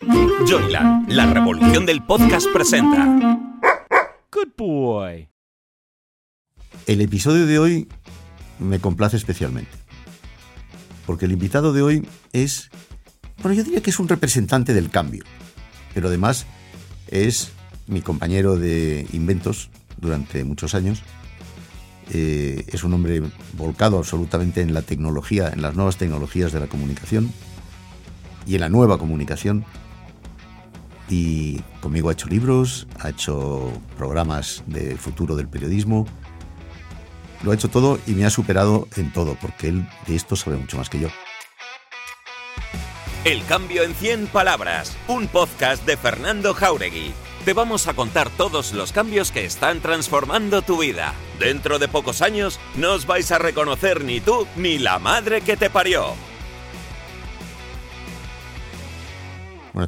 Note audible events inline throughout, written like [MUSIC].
Joyland, la revolución del podcast presenta. Good boy. El episodio de hoy me complace especialmente. Porque el invitado de hoy es, bueno, yo diría que es un representante del cambio. Pero además es mi compañero de inventos durante muchos años. Eh, es un hombre volcado absolutamente en la tecnología, en las nuevas tecnologías de la comunicación y en la nueva comunicación. Y conmigo ha hecho libros, ha hecho programas de futuro del periodismo, lo ha hecho todo y me ha superado en todo, porque él de esto sabe mucho más que yo. El cambio en 100 palabras, un podcast de Fernando Jauregui. Te vamos a contar todos los cambios que están transformando tu vida. Dentro de pocos años no os vais a reconocer ni tú ni la madre que te parió.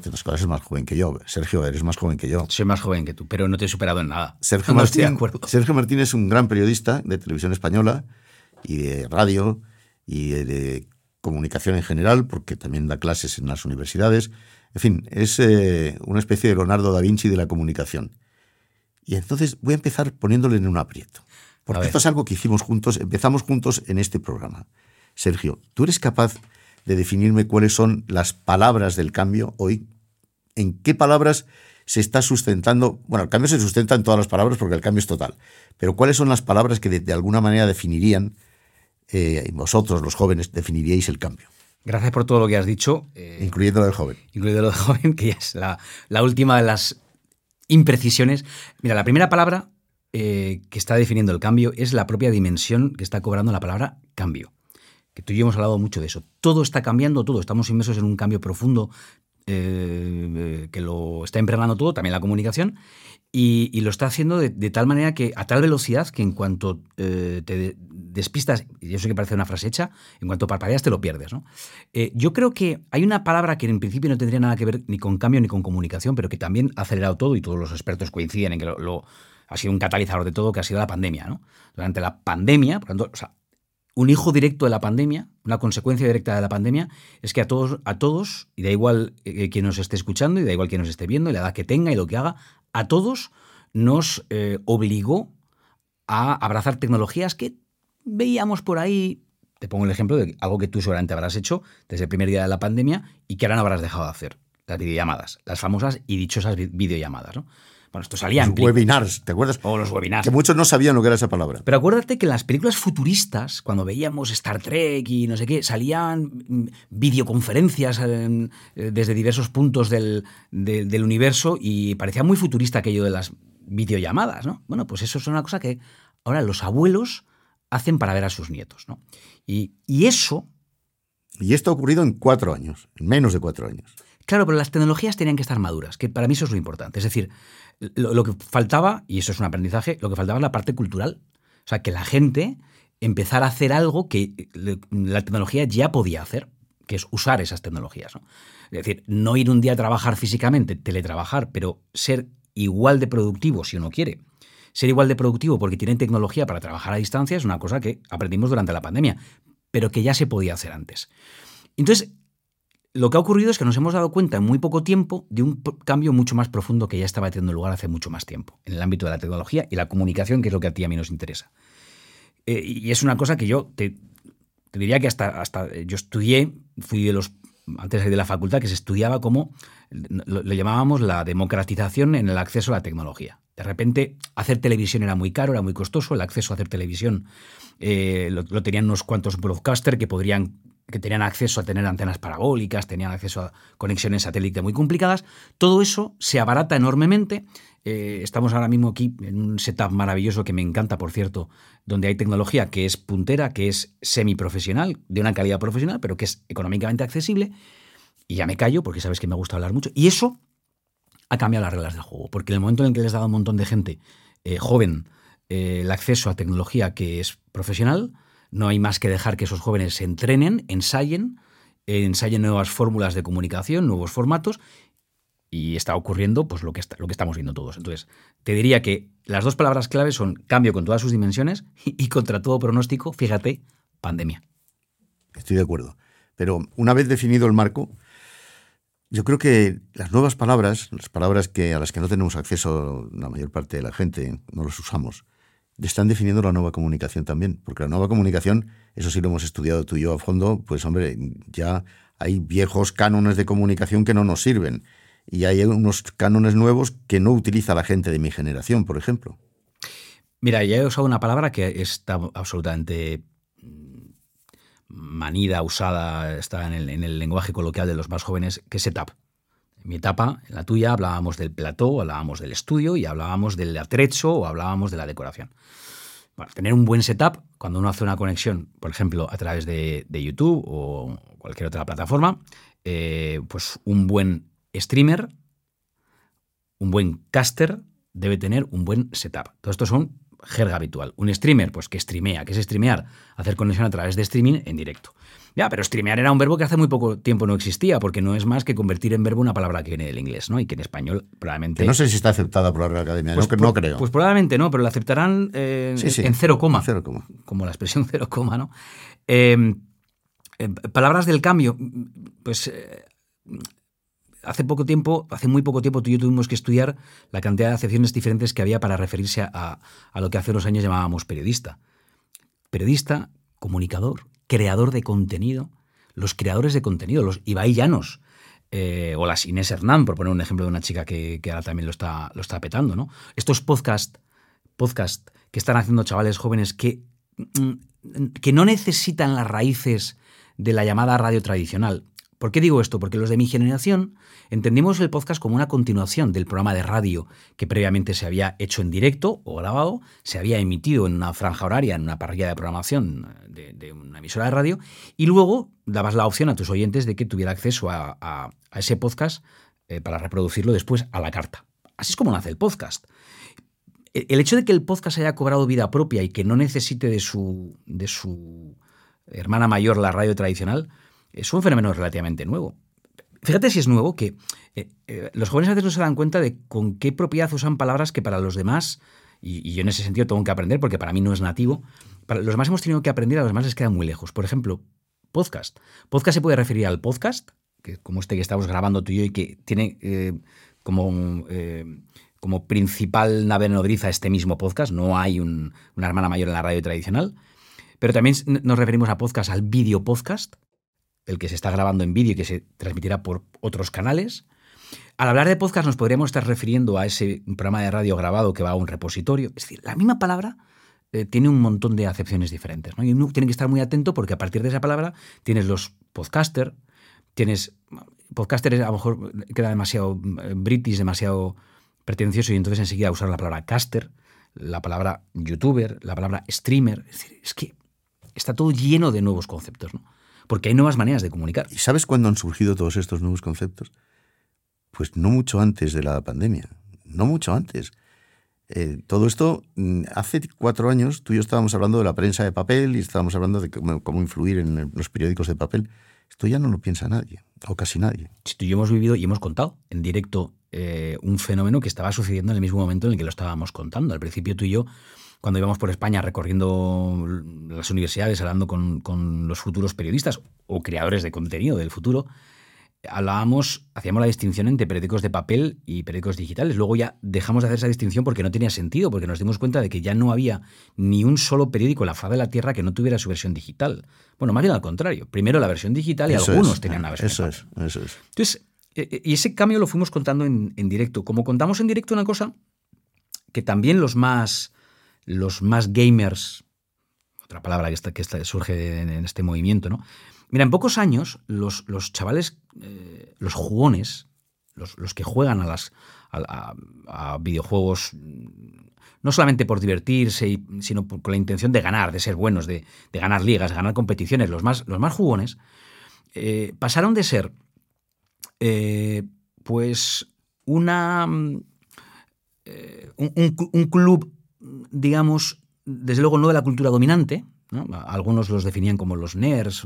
Bueno, es más joven que yo. Sergio, eres más joven que yo. Soy más joven que tú, pero no te he superado en nada. Sergio, no Martín, estoy de acuerdo. Sergio Martín es un gran periodista de televisión española y de radio y de, de comunicación en general, porque también da clases en las universidades. En fin, es eh, una especie de Leonardo da Vinci de la comunicación. Y entonces voy a empezar poniéndole en un aprieto. Porque esto es algo que hicimos juntos, empezamos juntos en este programa. Sergio, ¿tú eres capaz de definirme cuáles son las palabras del cambio hoy? ¿En qué palabras se está sustentando? Bueno, el cambio se sustenta en todas las palabras porque el cambio es total. Pero ¿cuáles son las palabras que de, de alguna manera definirían, eh, vosotros los jóvenes, definiríais el cambio? Gracias por todo lo que has dicho, eh, Incluyendo lo de joven. incluido lo de [LAUGHS] joven, que ya es la, la última de las imprecisiones. Mira, la primera palabra eh, que está definiendo el cambio es la propia dimensión que está cobrando la palabra cambio. Que tú y yo hemos hablado mucho de eso. Todo está cambiando, todo. Estamos inmersos en un cambio profundo eh, eh, que lo está impregnando todo, también la comunicación, y, lo está haciendo de, tal manera que, a tal velocidad, que en cuanto eh, te de- despistas, y yo sé que parece una frase hecha, en cuanto parpadeas te lo pierdes. ¿no? Yo creo que hay una palabra que en principio no tendría nada que ver ni con cambio ni con comunicación, pero que también ha acelerado todo, y todos los expertos coinciden en que lo, lo- ha sido un catalizador de todo, que ha sido la pandemia. ¿no? Durante la pandemia, por tanto, o sea, un hijo directo de la pandemia, una consecuencia directa de la pandemia, es que a todos, a todos, y da igual eh, quien nos esté escuchando, y da igual quien nos esté viendo, y la edad que tenga y lo que haga, a todos nos eh, obligó a abrazar tecnologías que veíamos por ahí. Te pongo el ejemplo de algo que tú seguramente habrás hecho desde el primer día de la pandemia y que ahora no habrás dejado de hacer. Las videollamadas, las famosas y dichosas vi- videollamadas. ¿no? Bueno, esto salía en Los películas. webinars, ¿te acuerdas? O los webinars. Que muchos no sabían lo que era esa palabra. Pero acuérdate que en las películas futuristas, cuando veíamos Star Trek y no sé qué, salían mm, videoconferencias eh, eh, desde diversos puntos del, de- del universo y parecía muy futurista aquello de las videollamadas, ¿no? Bueno, pues eso es una cosa que ahora los abuelos hacen para ver a sus nietos, ¿no? Y, y eso, Y esto ha ocurrido en cuatro años, en menos de cuatro años. Claro, pero las tecnologías tenían que estar maduras, que para mí eso es lo importante. Es decir, lo, que faltaba, y eso es un aprendizaje, lo que faltaba es la parte cultural. O sea, que la gente empezara a hacer algo que la tecnología ya podía hacer, que es usar esas tecnologías. ¿no? Es decir, no ir un día a trabajar físicamente, teletrabajar, pero ser igual de productivo si uno quiere. Ser igual de productivo porque tienen tecnología para trabajar a distancia es una cosa que aprendimos durante la pandemia, pero que ya se podía hacer antes. Entonces, lo que ha ocurrido es que nos hemos dado cuenta en muy poco tiempo de un cambio mucho más profundo que ya estaba teniendo lugar hace mucho más tiempo, en el ámbito de la tecnología y la comunicación, que es lo que a ti y a mí nos interesa. Eh, y es una cosa que yo te, diría que hasta, hasta eh, yo estudié, fui de los, antes de la facultad, que se estudiaba como, lo, llamábamos la democratización en el acceso a la tecnología. De repente, hacer televisión era muy caro, era muy costoso, el acceso a hacer televisión eh, lo tenían unos cuantos broadcasters que podrían que tenían acceso a tener antenas parabólicas, tenían acceso a conexiones satélite muy complicadas. Todo eso se abarata enormemente. Eh, estamos ahora mismo aquí en un setup maravilloso que me encanta, por cierto, donde hay tecnología que es puntera, que es semiprofesional, de una calidad profesional, pero que es económicamente accesible. Y ya me callo porque sabes que me gusta hablar mucho. Y eso ha cambiado las reglas del juego, porque en el momento en el que les he dado a un montón de gente eh, joven eh, el acceso a tecnología que es profesional, no hay más que dejar que esos jóvenes se entrenen, ensayen, ensayen nuevas fórmulas de comunicación, nuevos formatos, y está ocurriendo pues lo que, estamos viendo todos. Entonces, te diría que las dos palabras claves son cambio con todas sus dimensiones y, [LAUGHS] y contra todo pronóstico, fíjate, pandemia. Estoy de acuerdo. Pero una vez definido el marco, Yo creo que las nuevas palabras, las palabras que a las que no tenemos acceso la mayor parte de la gente, no las usamos, están definiendo la nueva comunicación también, porque la nueva comunicación, eso sí lo hemos estudiado tú y yo a fondo, pues hombre, ya hay viejos cánones de comunicación que no nos sirven y hay unos cánones nuevos que no utiliza la gente de mi generación, por ejemplo. Mira, ya he usado una palabra que está absolutamente mm, manida, usada, está en el, lenguaje coloquial de los más jóvenes, que es setup. Mi etapa, en la tuya, hablábamos del plató, hablábamos del estudio y hablábamos del atrecho o hablábamos de la decoración. tener un buen setup, cuando uno hace una conexión, por ejemplo, a través de, YouTube o cualquier otra plataforma, eh, pues un buen streamer, un buen caster debe tener un buen setup. Todo esto son jerga habitual. Un streamer, pues que streamea. ¿Qué es streamear? Hacer conexión a través de streaming en directo. Ya, pero streamear era un verbo que hace muy poco tiempo no existía, porque no es más que convertir en verbo una palabra que viene del inglés, ¿no? Y que en español probablemente. no sé si está aceptada por la Real Academia, no, pues creo. Pues probablemente no, pero la aceptarán eh, en cero coma. cero coma. Como la expresión [LAUGHS] cero coma, ¿no? Eh, eh, palabras del cambio, pues hace poco tiempo, hace muy poco tiempo tú y yo tuvimos que estudiar la cantidad de acepciones diferentes que había para referirse a, lo que hace unos años llamábamos periodista. Periodista, comunicador, creador de contenido, los creadores de contenido, los Ibai Llanos, eh, o las Inés Hernán, por poner un ejemplo de una chica que, ahora también lo está, lo está petando, ¿no? Estos podcasts podcast que están haciendo chavales jóvenes que, mm, que no necesitan las raíces de la llamada radio tradicional. ¿Por qué digo esto? Porque los de mi generación entendimos el podcast como una continuación del programa de radio que previamente se había hecho en directo o grabado, se había emitido en una franja horaria, en una parrilla de programación de, una emisora de radio, y luego dabas la opción a tus oyentes de que tuviera acceso a, ese podcast eh, para reproducirlo después a la carta. Así es como nace el podcast. El hecho de que el podcast haya cobrado vida propia y que no necesite de su, de su hermana mayor, la radio tradicional, es un fenómeno relativamente nuevo. Fíjate si es nuevo que eh, eh, los jóvenes a veces no se dan cuenta de con qué propiedad usan palabras que para los demás, y, yo en ese sentido tengo que aprender porque para mí no es nativo, para los demás hemos tenido que aprender, a los demás les quedan muy lejos. Por ejemplo, podcast. Podcast se puede referir al podcast, que como este que estamos grabando tú y yo y que tiene eh, como, como principal nave nodriza este mismo podcast, no hay una hermana mayor en la radio tradicional, pero también nos referimos a podcast, al video podcast, el que se está grabando en vídeo y que se transmitirá por otros canales. Al hablar de podcast nos podríamos estar refiriendo a ese programa de radio grabado que va a un repositorio. Es decir, la misma palabra eh, tiene un montón de acepciones diferentes. Y uno tiene que estar muy atento porque a partir de esa palabra tienes los podcaster, tienes... Podcaster a lo mejor queda demasiado eh, british, demasiado pretencioso y entonces enseguida usar la palabra caster, la palabra youtuber, la palabra streamer. Es decir, es que está todo lleno de nuevos conceptos. ¿no? Porque hay nuevas maneras de comunicar. ¿Y sabes cuándo han surgido todos estos nuevos conceptos? Pues no mucho antes de la pandemia, no mucho antes. Eh, todo esto, mm, hace cuatro años, tú y yo estábamos hablando de la prensa de papel y estábamos hablando de cómo, influir en los periódicos de papel. Esto ya no lo piensa nadie, o casi nadie. Si tú y yo hemos vivido y hemos contado en directo eh, un fenómeno que estaba sucediendo en el mismo momento en el que lo estábamos contando. Al principio tú y yo cuando íbamos por España recorriendo las universidades, hablando con, los futuros periodistas o creadores de contenido del futuro, hablábamos, hacíamos la distinción entre periódicos de papel y periódicos digitales. Luego ya dejamos de hacer esa distinción porque no tenía sentido, porque nos dimos cuenta de que ya no había ni un solo periódico en la faz de la Tierra que no tuviera su versión digital. Bueno, más bien al contrario. Primero la versión digital y algunos tenían la versión eso Es, eso es. Entonces, y ese cambio lo fuimos contando en, en directo. Como contamos en directo una cosa que también los más los más gamers, otra palabra que, está, que surge en, este movimiento, ¿no? Mira, en pocos años los, los chavales, eh, los jugones, los, que juegan a, las, a, videojuegos no solamente por divertirse, sino con la intención de ganar, de ser buenos, de, ganar ligas, de ganar competiciones, los más, los más jugones, eh, pasaron de ser eh, pues una, un, un, club digamos, desde luego no de la cultura dominante, algunos los definían como los nerds,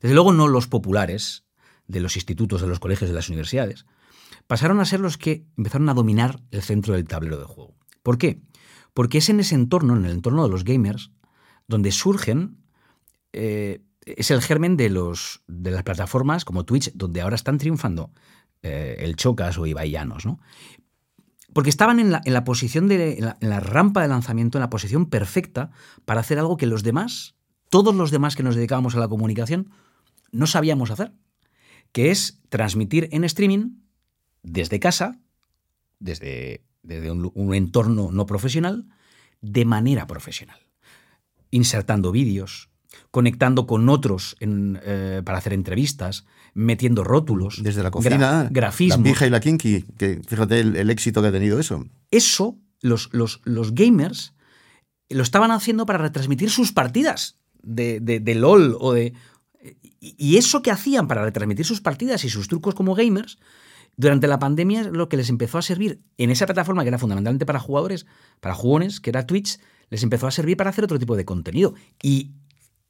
desde luego no los populares de los institutos, de los colegios, de las universidades, pasaron a ser los que empezaron a dominar el centro del tablero de juego. ¿Por qué? Porque es en ese entorno, en el entorno de los gamers, donde surgen, eh, es el germen de, los, de las plataformas como Twitch, donde ahora están triunfando eh, el Chocas o Ibai Llanos, ¿no? Porque estaban en la, en la posición de en la, en la rampa de lanzamiento, en la posición perfecta para hacer algo que los demás, todos los demás que nos dedicábamos a la comunicación, no sabíamos hacer, que es transmitir en streaming desde casa, desde, desde un, un entorno no profesional, de manera profesional, insertando vídeos, conectando con otros en, eh, para hacer entrevistas, metiendo rótulos. Desde la cocina, gra- grafismos. la pija y la kinky, que fíjate el, el éxito que ha tenido eso. Eso, los, los, los gamers lo estaban haciendo para retransmitir sus partidas de, de- de LOL o de. Y y eso que hacían para retransmitir sus partidas y sus trucos como gamers, durante la pandemia es lo que les empezó a servir en esa plataforma que era fundamentalmente para jugadores, para jugones, que era Twitch, les empezó a servir para hacer otro tipo de contenido. Y,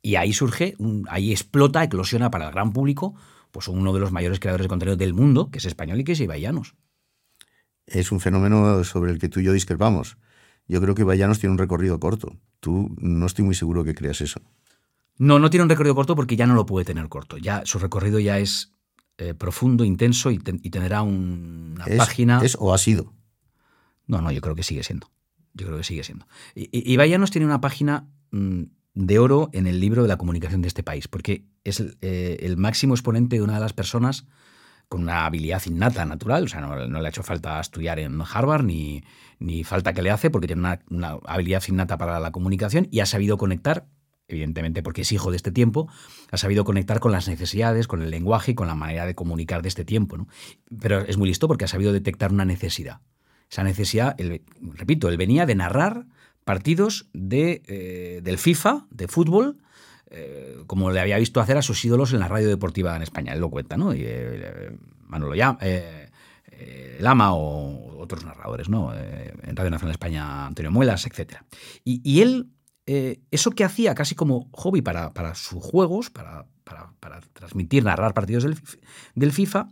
y ahí surge, un- ahí explota, eclosiona para el gran público, pues uno de los mayores creadores de contenido del mundo, que es español y que es Ibai Llanos. Es un fenómeno sobre el que tú y yo discrepamos. Yo creo que Vallanos tiene un recorrido corto. Tú no estoy muy seguro que creas eso. No, no tiene un recorrido corto porque ya no lo puede tener corto. Ya su recorrido ya es eh, profundo, intenso y, ten- y tendrá un- una Es, página. es o ha sido. No, no, yo creo que sigue siendo. Yo creo que sigue siendo. Y, y- Ibai Llanos tiene una página mm, de oro en el libro de la comunicación de este país, porque es el, eh, el máximo exponente de una de las personas con una habilidad innata, natural. O sea, no, no le ha hecho falta estudiar en Harvard ni, ni falta que le hace, porque tiene una, una habilidad innata para la comunicación y ha sabido conectar, evidentemente porque es hijo de este tiempo, ha sabido conectar con las necesidades, con el lenguaje y con la manera de comunicar de este tiempo. ¿no? Pero es muy listo porque ha sabido detectar una necesidad. Esa necesidad, él- repito, él venía de narrar partidos de, eh, del FIFA, de fútbol, eh, como le había visto hacer a sus ídolos en la radio deportiva en España. Él lo cuenta, ¿no? Y, eh, Manolo Lama o otros narradores, ¿no? En Radio Nacional de España, Antonio Muelas, etc. Y, él, eso que hacía casi como hobby para, para sus juegos, para, para- para transmitir, narrar partidos del, del FIFA,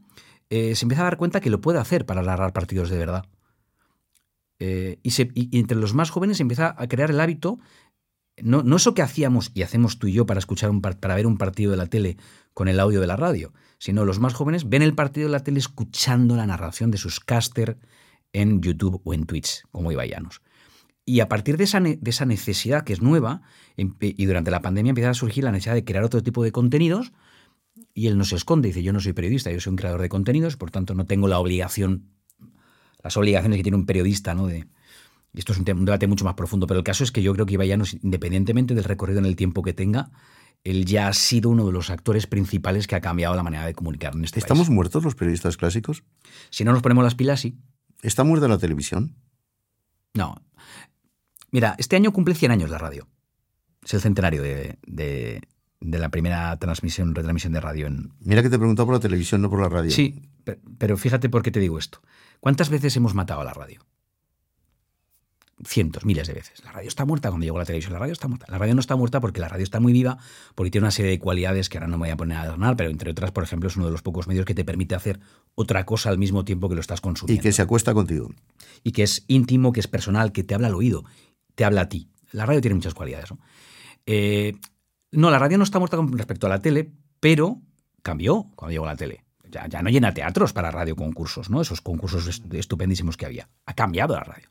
se empieza a dar cuenta que lo puede hacer para narrar partidos de verdad. Eh, y, entre los más jóvenes empieza a crear el hábito, no, no eso que hacíamos y hacemos tú y yo para, escuchar un par- para ver un partido de la tele con el audio de la radio, sino los más jóvenes ven el partido de la tele escuchando la narración de sus caster en YouTube o en Twitch, como Ibai Llanos. Y a partir de esa, de esa necesidad que es nueva, y durante la pandemia empieza a surgir la necesidad de crear otro tipo de contenidos, y él no se esconde, dice, yo no soy periodista, yo soy un creador de contenidos, por tanto no tengo la obligación, las obligaciones que tiene un periodista, ¿no? De, y esto es un, debate mucho más profundo, pero el caso es que yo creo que Ibai Llanos, independientemente del recorrido en el tiempo que tenga, él ya ha sido uno de los actores principales que ha cambiado la manera de comunicar en este ¿Estamos país. muertos los periodistas clásicos? Si no nos ponemos las pilas, sí. ¿Está muerta la televisión? No. Mira, este año cumple 100 años la radio. Es el centenario de, de- de la primera transmisión, retransmisión de radio en... Mira que te he preguntado por la televisión, no por la radio. Sí, pero fíjate por qué te digo esto. ¿Cuántas veces hemos matado a la radio? Cientos, miles de veces. La radio está muerta cuando llegó la televisión. La radio está muerta. La radio no está muerta porque la radio está muy viva, porque tiene una serie de cualidades que ahora no me voy a poner a adornar, pero entre otras, por ejemplo, es uno de los pocos medios que te permite hacer otra cosa al mismo tiempo que lo estás Y consumiendo. que se acuesta contigo. y que es íntimo, que es personal, que te habla al oído, te habla a ti. La radio tiene muchas cualidades. ¿no? Eh, no, la radio no está muerta con respecto a la tele, pero cambió cuando llegó la tele. Ya, ya no llena teatros para radio concursos, ¿no? Esos concursos est- estupendísimos que había. Ha cambiado la radio.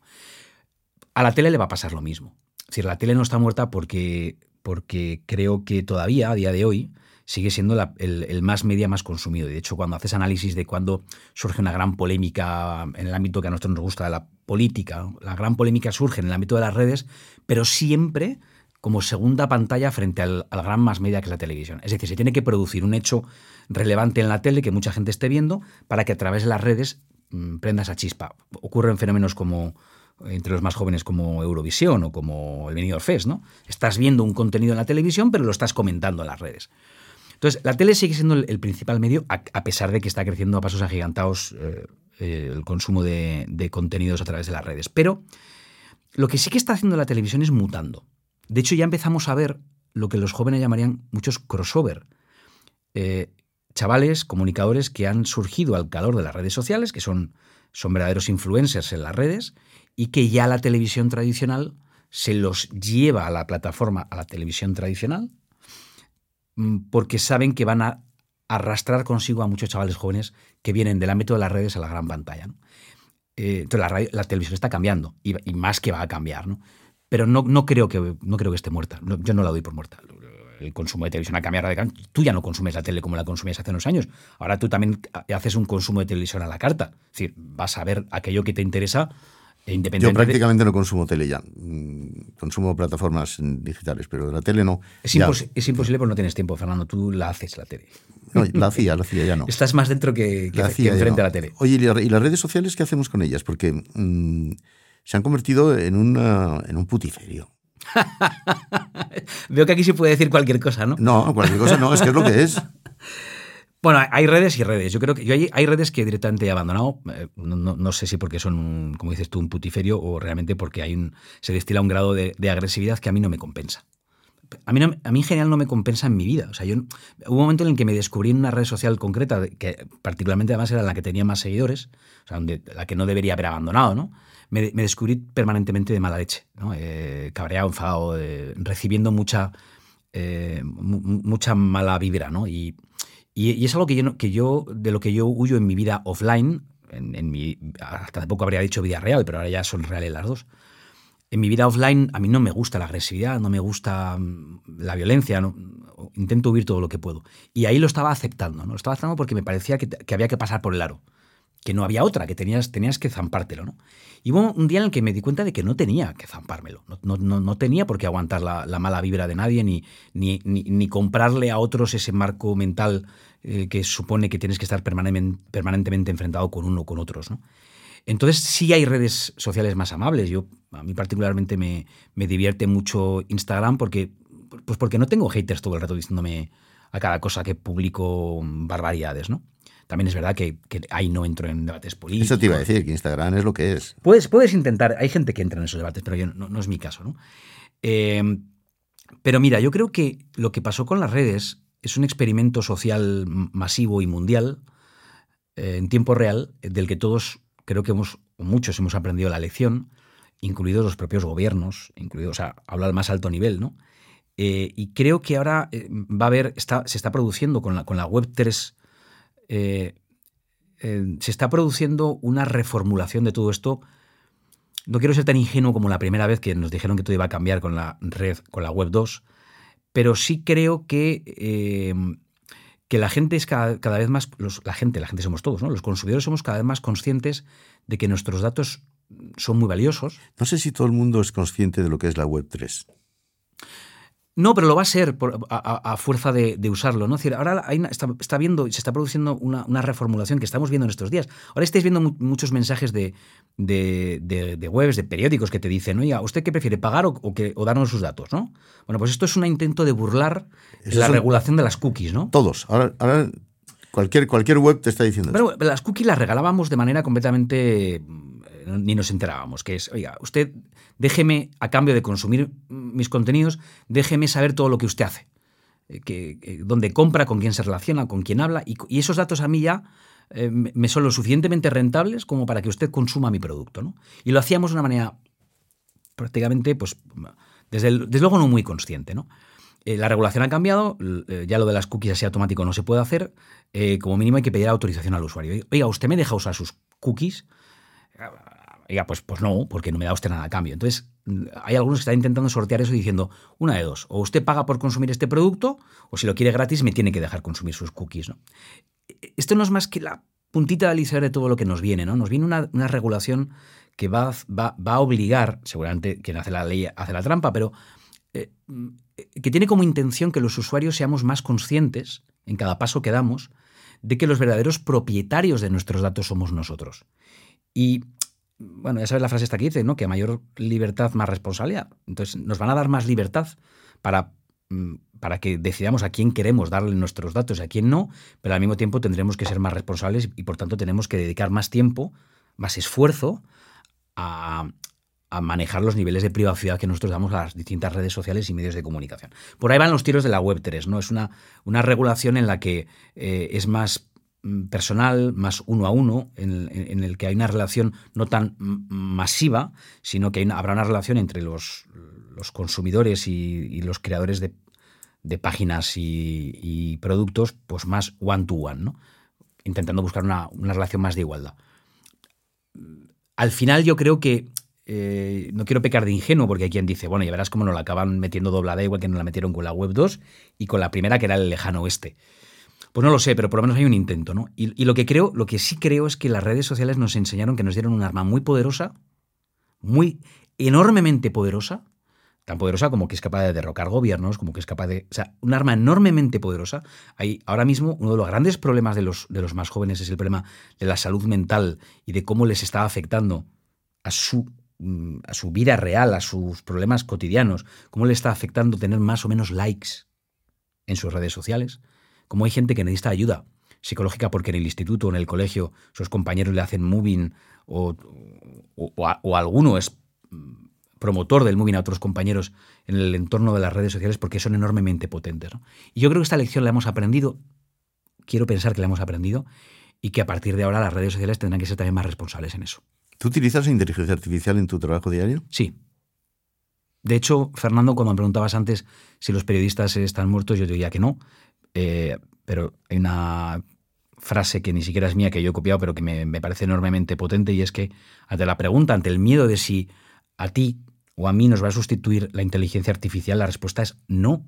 A la tele le va a pasar lo mismo. Decir, la tele no está muerta porque, porque creo que todavía, a día de hoy, sigue siendo la- el, el más media más consumido. De hecho, cuando haces análisis de cuando surge una gran polémica en el ámbito que a nosotros nos gusta de la política, la gran polémica surge en el ámbito de las redes, pero siempre como segunda pantalla frente al, gran más media que es la televisión. Es decir, se tiene que producir un hecho relevante en la tele que mucha gente esté viendo para que a través de las redes mm, prenda esa chispa. Ocurren fenómenos como entre los más jóvenes como Eurovisión o como el Benidorm Fest, ¿no? Estás viendo un contenido en la televisión, pero lo estás comentando en las redes. Entonces, la tele sigue siendo el, principal medio, a, pesar de que está creciendo a pasos agigantados eh, el consumo de contenidos a través de las redes. Pero lo que sí que está haciendo la televisión es mutando. De hecho, ya empezamos a ver lo que los jóvenes llamarían muchos crossover. Eh, chavales, comunicadores que han surgido al calor de las redes sociales, que son, son verdaderos influencers en las redes, y que ya la televisión tradicional se los lleva a la plataforma, a la televisión tradicional, mm, porque saben que van a arrastrar consigo a muchos chavales jóvenes que vienen del ámbito de las redes a la gran pantalla. ¿no? Eh, entonces la, televisión está cambiando y, y más que va a cambiar, ¿no? Pero no, no, creo, que, no creo que esté muerta. No, yo no la doy por muerta. El consumo de televisión ha cambiado radicalmente. Tú ya no consumes la tele como la consumías hace unos años. Ahora tú también haces un consumo de televisión a la carta. Es decir, vas a ver aquello que te interesa e Yo independientemente. de- prácticamente no consumo tele ya. Mm, Consumo plataformas digitales, pero la tele no. es, Ya. impos- es imposible porque no tienes tiempo, Fernando. Tú la haces la tele. No, la hacía, la hacía, ya no. Estás más dentro que, que, La que enfrente no. a la tele. Oye, ¿y la- ¿y las redes sociales qué hacemos con ellas? Porque mm, se han convertido en, una, en un putiferio. [LAUGHS] Veo que aquí se puede decir cualquier cosa, ¿no? No, cualquier cosa no, es que es lo que es. [LAUGHS] Bueno, hay redes y redes. Yo creo que yo hay, hay redes que directamente he abandonado. Eh, No, no- no sé si porque son, un, como dices tú, un putiferio o realmente porque hay un, se destila un grado de, de agresividad que a mí no me compensa. A mí, no- a mí en general no me compensa en mi vida. O sea, yo, hubo un momento en el que me descubrí en una red social concreta, que particularmente además era la que tenía más seguidores, o sea, donde, la que no debería haber abandonado, ¿no? Me, descubrí permanentemente de mala leche, ¿no? Eh, cabreado, enfadado, eh, recibiendo mucha, eh, mu- mu- mucha mala vibra, ¿no? Y, y, es algo que yo, que yo, de lo que yo huyo en mi vida offline, en, mi, hasta hace poco habría dicho vida real, pero ahora ya son reales las dos. En mi vida offline a mí no me gusta la agresividad, no me gusta mm, la violencia, intento huir todo lo que puedo. Y ahí lo estaba aceptando, ¿no? Lo estaba aceptando porque me parecía que, que había que pasar por el aro, que no había otra, que tenías, tenías que zampártelo, ¿no? Y hubo un día en el que me di cuenta de que no tenía que zampármelo, no, no, no, tenía por qué aguantar la, la mala vibra de nadie, ni, ni, ni, comprarle a otros ese marco mental eh, que supone que tienes que estar permanentemente enfrentado con uno o con otros, ¿no? Entonces sí hay redes sociales más amables. Yo, a mí particularmente me, me divierte mucho Instagram porque, pues porque no tengo haters todo el rato diciéndome a cada cosa que publico barbaridades, ¿no? También es verdad que, que ahí no entro en debates políticos. Eso te iba a decir, que Instagram es lo que es. Puedes, puedes intentar, hay gente que entra en esos debates, pero yo, no, no es mi caso, ¿no? Eh, pero mira, yo creo que lo que pasó con las redes es un experimento social masivo y mundial eh, en tiempo real, del que todos creo que hemos, o muchos hemos aprendido la lección, incluidos los propios gobiernos, incluidos, o sea, hablo al más alto nivel, ¿no? Eh, y creo que ahora eh, va a haber, está, se está produciendo con la, con la Web 3, eh, eh, se está produciendo una reformulación de todo esto. No quiero ser tan ingenuo como la primera vez que nos dijeron que todo iba a cambiar con la red, con la Web 2, pero sí creo que, eh, que la gente es cada, cada vez más, la gente, la gente somos todos, ¿no? Los consumidores somos cada vez más conscientes de que nuestros datos son muy valiosos. No sé si todo el mundo es consciente de lo que es la Web 3. No, pero lo va a ser por- a, a- a fuerza de, de usarlo. ¿no? Es decir, ahora hay una- está, está viendo, se está produciendo una, una reformulación que estamos viendo en estos días. Ahora estáis viendo mu- muchos mensajes de, de, webs, de periódicos que te dicen, oiga, ¿usted qué prefiere, pagar o, o que, o darnos sus datos? ¿no? Bueno, pues esto es un intento de burlar Eso la regulación de las cookies, ¿no? Todos. Ahora, ahora cualquier, cualquier web te está diciendo Pero las cookies las regalábamos de manera completamente. Ni nos enterábamos. Que es, oiga, usted déjeme, a cambio de consumir mis contenidos, déjeme saber todo lo que usted hace. Eh, Que, que- dónde compra, con quién se relaciona, con quién habla. Y, esos datos a mí ya eh, me son lo suficientemente rentables como para que usted consuma mi producto. ¿no? Y lo hacíamos de una manera prácticamente, pues, desde, el- desde luego no muy consciente, ¿no? Eh, la regulación ha cambiado, eh, ya lo de las cookies así automático no se puede hacer, eh, como mínimo hay que pedir autorización al usuario. Oiga, ¿usted me deja usar sus cookies? Oiga, pues, pues no, porque no me da usted nada a cambio. Entonces, mm, hay algunos que están intentando sortear eso diciendo, una de dos, o usted paga por consumir este producto, o si lo quiere gratis me tiene que dejar consumir sus cookies, ¿no? Esto no es más que la puntita del iceberg de todo lo que nos viene, ¿no? Nos viene una, una regulación que va, va, va a obligar, seguramente quien hace la ley hace la trampa, pero eh, mm, que tiene como intención que los usuarios seamos más conscientes en cada paso que damos de que los verdaderos propietarios de nuestros datos somos nosotros. Y bueno, ya sabes la frase esta que dice, ¿no? Que mayor libertad, más responsabilidad. Entonces, nos van a dar más libertad para, mm, para que decidamos a quién queremos darle nuestros datos y a quién no, pero al mismo tiempo tendremos que ser más responsables y por tanto tenemos que dedicar más tiempo, más esfuerzo a, a manejar los niveles de privacidad que nosotros damos a las distintas redes sociales y medios de comunicación. Por ahí van los tiros de la Web 3, ¿no? Es una, una regulación en la que eh, es más personal, más uno a uno, en, el que hay una relación no tan mm, masiva, sino que habrá una relación entre los, consumidores y, los creadores de, páginas y, productos, pues más one-to-one, ¿no? intentando buscar una, una relación más de igualdad. Al final yo creo que eh, no quiero pecar de ingenuo, porque hay quien dice, bueno, ya verás cómo nos la acaban metiendo doblada, igual que nos la metieron con la web 2 y con la primera, que era el lejano oeste. Pues no lo sé, pero por lo menos hay un intento, ¿no? Y, lo que creo, lo que sí creo es que las redes sociales nos enseñaron que nos dieron un arma muy poderosa, muy enormemente poderosa, tan poderosa como que es capaz de derrocar gobiernos, como que es capaz de... O sea, un arma enormemente poderosa. Hay, ahora mismo uno de los grandes problemas de los, de los más jóvenes es el problema de la salud mental y de cómo les está afectando a su, mm, a su vida real, a sus problemas cotidianos, cómo le está afectando tener más o menos likes en sus redes sociales, cómo hay gente que necesita ayuda psicológica porque en el instituto o en el colegio sus compañeros le hacen moving o, o, o, o alguno es mm, promotor del moving a otros compañeros en el entorno de las redes sociales porque son enormemente potentes. ¿no? Y yo creo que esta lección la hemos aprendido, quiero pensar que la hemos aprendido, y que a partir de ahora las redes sociales tendrán que ser también más responsables en eso. ¿Tú utilizas inteligencia artificial en tu trabajo diario? Sí. De hecho, Fernando, cuando me preguntabas antes si los periodistas están muertos, yo diría que no. Eh, pero hay una frase que ni siquiera es mía, que yo he copiado, pero que me, me parece enormemente potente, y es que ante la pregunta, ante el miedo de si a ti o a mí nos va a sustituir la inteligencia artificial, la respuesta es no.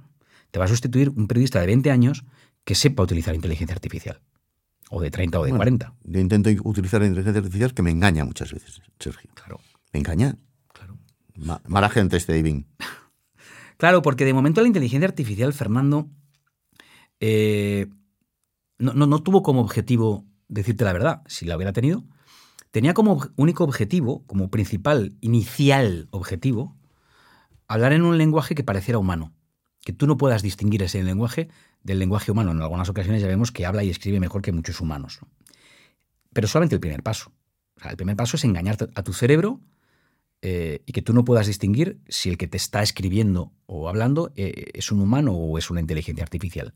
Te va a sustituir un periodista de 20 años que sepa utilizar inteligencia artificial. O de 30 o de Bueno, 40. Yo intento utilizar la inteligencia artificial que me engaña muchas veces, Sergio. Claro, Me engaña. claro. Ma- mala gente este David. [LAUGHS] Claro, porque de momento la inteligencia artificial, Fernando, eh, no, no- no tuvo como objetivo decirte la verdad, si la hubiera tenido. Tenía como único objetivo, como principal, inicial objetivo, hablar en un lenguaje que pareciera humano. Que tú no puedas distinguir ese lenguaje del lenguaje humano. En algunas ocasiones ya vemos que habla y escribe mejor que muchos humanos. ¿no? Pero solamente el primer paso. O sea, el primer paso es engañar a tu cerebro eh, y que tú no puedas distinguir si el que te está escribiendo o hablando eh, es un humano o es una inteligencia artificial.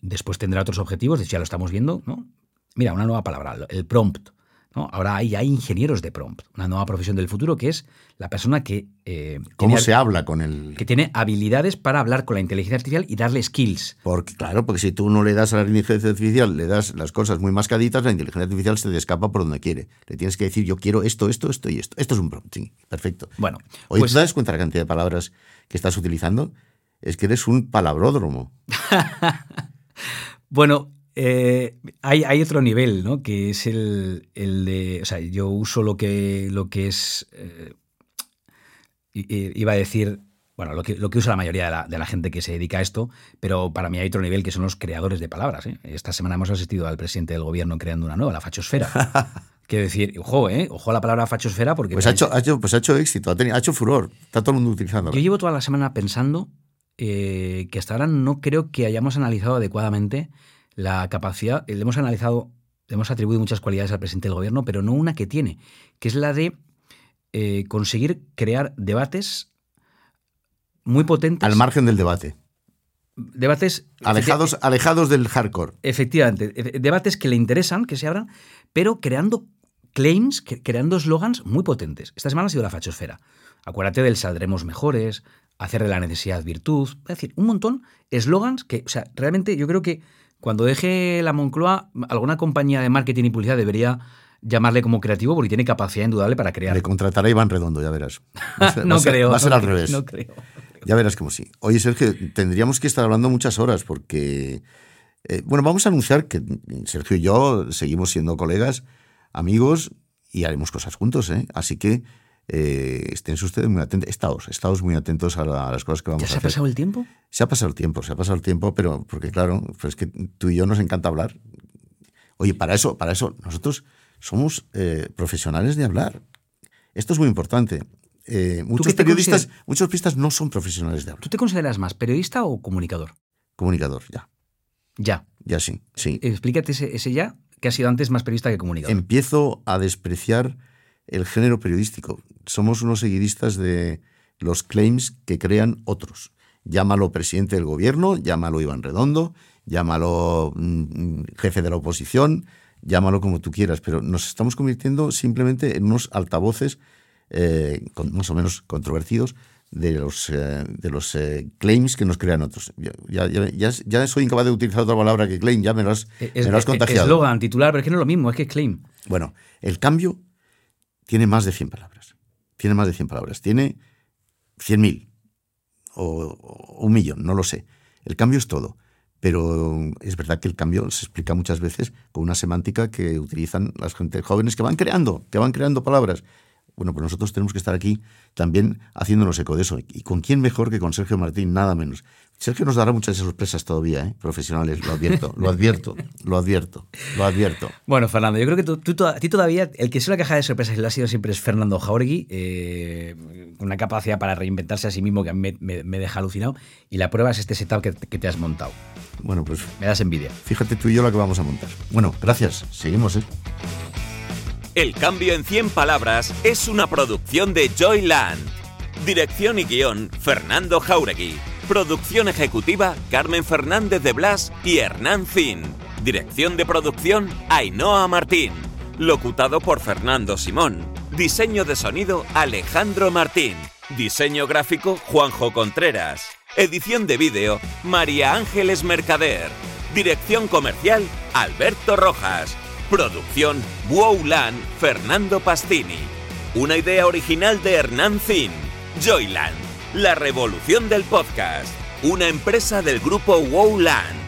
Después tendrá otros objetivos, de hecho ya lo estamos viendo, ¿no? Mira, una nueva palabra, el prompt. ¿no? Ahora hay, hay ingenieros de prompt, una nueva profesión del futuro que es la persona que, eh, ¿Cómo tiene, se habla con el...? que tiene habilidades para hablar con la inteligencia artificial y darle skills. Porque, claro, porque si tú no le das a la inteligencia artificial, le das las cosas muy mascaditas, la inteligencia artificial se te escapa por donde quiere. Le tienes que decir, yo quiero esto, esto, esto y esto. Esto es un prompt, sí, perfecto. Bueno, pues- ¿tú te das cuenta de la cantidad de palabras que estás utilizando? Es que eres un palabródromo. [LAUGHS] Bueno, eh, hay, hay otro nivel, ¿no? Que es el, el de. O sea, yo uso lo que, lo que es. eh, iba a decir. Bueno, lo que, lo que usa la mayoría de la, de la gente que se dedica a esto, pero para mí hay otro nivel que son los creadores de palabras. ¿eh? Esta semana hemos asistido al presidente del gobierno creando una nueva, la fachosfera. [LAUGHS] Quiero decir, ojo, ¿eh? Ojo a la palabra fachosfera porque. Pues ha hecho, ha hecho, pues ha hecho éxito, ha, tenido- ha hecho furor. Está todo el mundo utilizando. Yo llevo toda la semana pensando eh, que hasta ahora no creo que hayamos analizado adecuadamente la capacidad. Le hemos analizado, le hemos atribuido muchas cualidades al presidente del gobierno, pero no una que tiene, que es la de eh, conseguir crear debates muy potentes. Al margen del debate. Debates. Alejados, alejados del hardcore. Efectivamente, e- debates que le interesan, que se abran, pero creando claims, creando eslogans muy potentes. Esta semana ha sido la fachosfera. Acuérdate del saldremos mejores, hacer de la necesidad virtud, es decir, un montón eslogans que, o sea, realmente yo creo que cuando deje la Moncloa, alguna compañía de marketing y publicidad debería llamarle como creativo porque tiene capacidad indudable para crear. Le contratará Iván Redondo, ya verás. Va [LAUGHS] va no ser- creo. Va a ser al revés. No creo. Ya verás como sí. Oye, Sergio, tendríamos que estar hablando muchas horas porque. eh, bueno, vamos a anunciar que Sergio y yo seguimos siendo colegas, amigos y haremos cosas juntos, ¿eh? Así que eh, estén ustedes muy atentos. Estados, estados muy atentos a, la- a las cosas que vamos ¿Ya a se ha hacer. pasado el tiempo? Se ha pasado el tiempo, se ha pasado el tiempo, pero porque claro, pues es que tú y yo nos encanta hablar. Oye, para eso, para eso, nosotros somos eh, profesionales de hablar. Esto es muy importante. Eh, muchos periodistas, muchos periodistas no son profesionales de hablar. ¿Tú te consideras más periodista o comunicador? Comunicador, ya, Ya. ya sí, sí. Explícate ese, ese ya, que ha sido antes más periodista que comunicador. Empiezo a despreciar el género periodístico. Somos unos seguidistas de los claims que crean otros. Llámalo presidente del gobierno, llámalo Iván Redondo, llámalo mm, jefe de la oposición, llámalo como tú quieras, pero nos estamos convirtiendo simplemente en unos altavoces eh, con- más o menos controvertidos de los, eh, de los eh, claims que nos crean otros. Ya, ya, ya, ya, soy incapaz de utilizar otra palabra que claim, ya me lo has, Es, me lo has contagiado. Eslogan, titular, pero es que no es lo mismo, es que es claim. Bueno, el cambio tiene más de 100 palabras. Tiene más de 100 palabras. Tiene 100.000 o, o un millón, no lo sé. El cambio es todo. Pero es verdad que el cambio se explica muchas veces con una semántica que utilizan las gente jóvenes que van creando, que van creando palabras. Bueno, pues nosotros tenemos que estar aquí también haciéndonos eco de eso. ¿Y con quién mejor que con Sergio Martín? Nada menos. Sergio nos dará muchas sorpresas todavía, ¿eh? profesionales, lo advierto, lo advierto, lo advierto, lo advierto. Bueno, Fernando, yo creo que tú, tú, a ti todavía, el que suele caja de sorpresas y lo ha sido siempre es Fernando Jauregui, eh, con una capacidad para reinventarse a sí mismo que a mí me, deja alucinado. Y la prueba es este setup que, que, te has montado. Bueno, pues. Me das envidia. Fíjate tú y yo la que vamos a montar. Bueno, gracias. Seguimos, ¿eh? El cambio en 100 palabras es una producción de Joyland. Dirección y guion, Fernando Jauregui. Producción ejecutiva, Carmen Fernández de Blas y Hernán Zin. Dirección de producción, Ainhoa Martín. Locutado por Fernando Simón. Diseño de sonido, Alejandro Martín. Diseño gráfico, Juanjo Contreras. Edición de vídeo, María Ángeles Mercader. Dirección comercial, Alberto Rojas. Producción Wowland Fernando Pastini. Una idea original de Hernán Zin. Joyland, la revolución del podcast. Una empresa del grupo Wowland.